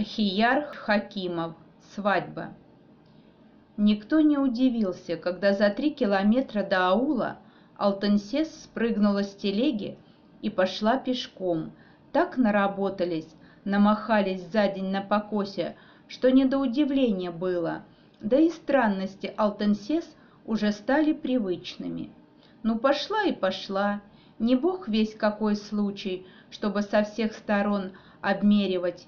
Ахияр Хакимов. Свадьба. Никто не удивился, когда за три километра до аула Алтенсес спрыгнула с телеги и пошла пешком. Так наработались, намахались за день на покосе, что не до удивления было. Да и странности Алтенсес уже стали привычными. Ну пошла и пошла, не бог весь какой случай, чтобы со всех сторон обмеривать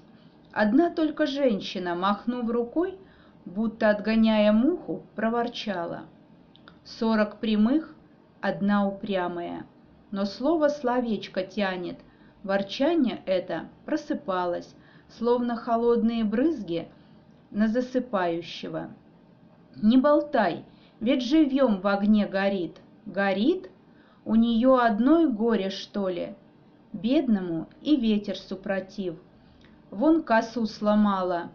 Одна только женщина, махнув рукой, будто отгоняя муху, проворчала. Сорок прямых, одна упрямая. Но слово словечко тянет, ворчание это просыпалось, словно холодные брызги на засыпающего. Не болтай, ведь живьем в огне горит. Горит? У нее одной горе, что ли? Бедному и ветер супротив — Вон косу сломала.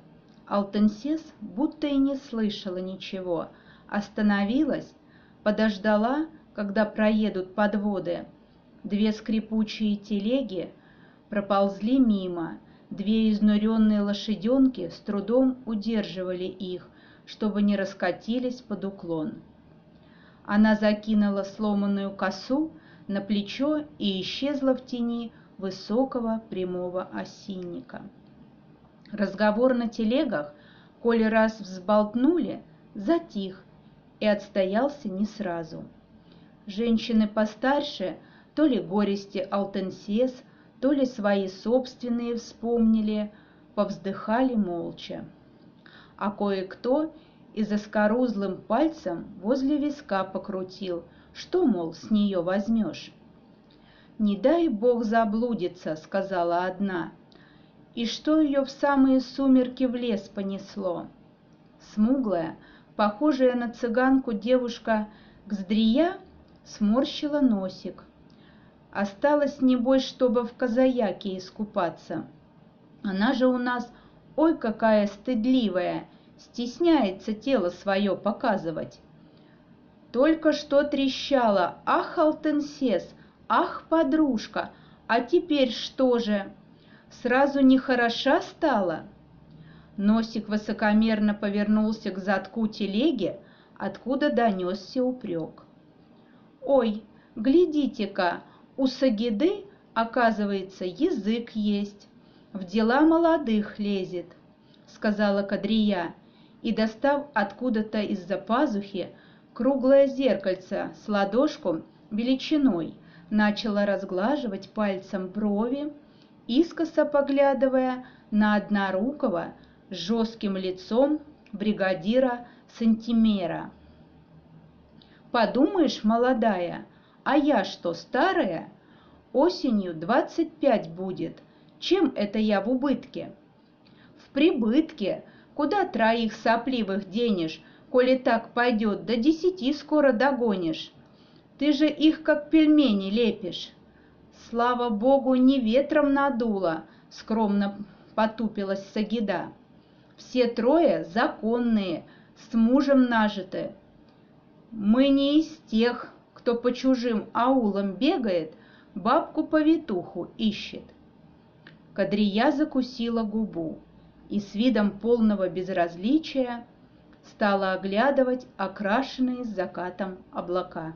Алтенсес будто и не слышала ничего. Остановилась, подождала, когда проедут подводы. Две скрипучие телеги проползли мимо. Две изнуренные лошаденки с трудом удерживали их, чтобы не раскатились под уклон. Она закинула сломанную косу на плечо и исчезла в тени высокого прямого осинника. Разговор на телегах, коли раз взболтнули, затих и отстоялся не сразу. Женщины постарше то ли горести Алтенсес, то ли свои собственные вспомнили, повздыхали молча. А кое-кто и заскорузлым пальцем возле виска покрутил, что, мол, с нее возьмешь. «Не дай бог заблудиться», — сказала одна, и что ее в самые сумерки в лес понесло. Смуглая, похожая на цыганку девушка Гздрия сморщила носик. Осталось, небось, чтобы в Казаяке искупаться. Она же у нас, ой, какая стыдливая, стесняется тело свое показывать. Только что трещала, ах, Алтенсес, ах, подружка, а теперь что же? Сразу нехороша стала? Носик высокомерно повернулся к задку телеги, откуда донесся упрек. «Ой, глядите-ка, у Сагиды, оказывается, язык есть, в дела молодых лезет», — сказала Кадрия, и, достав откуда-то из-за пазухи круглое зеркальце с ладошку величиной, начала разглаживать пальцем брови, искоса поглядывая на однорукого с жестким лицом бригадира Сантимера. «Подумаешь, молодая, а я что, старая? Осенью двадцать пять будет. Чем это я в убытке?» «В прибытке. Куда троих сопливых денешь, коли так пойдет, до десяти скоро догонишь? Ты же их как пельмени лепишь». Слава богу, не ветром надуло, скромно потупилась Сагида. Все трое законные, с мужем нажиты. Мы не из тех, кто по чужим аулам бегает, бабку-повитуху ищет. Кадрия закусила губу и с видом полного безразличия стала оглядывать окрашенные закатом облака.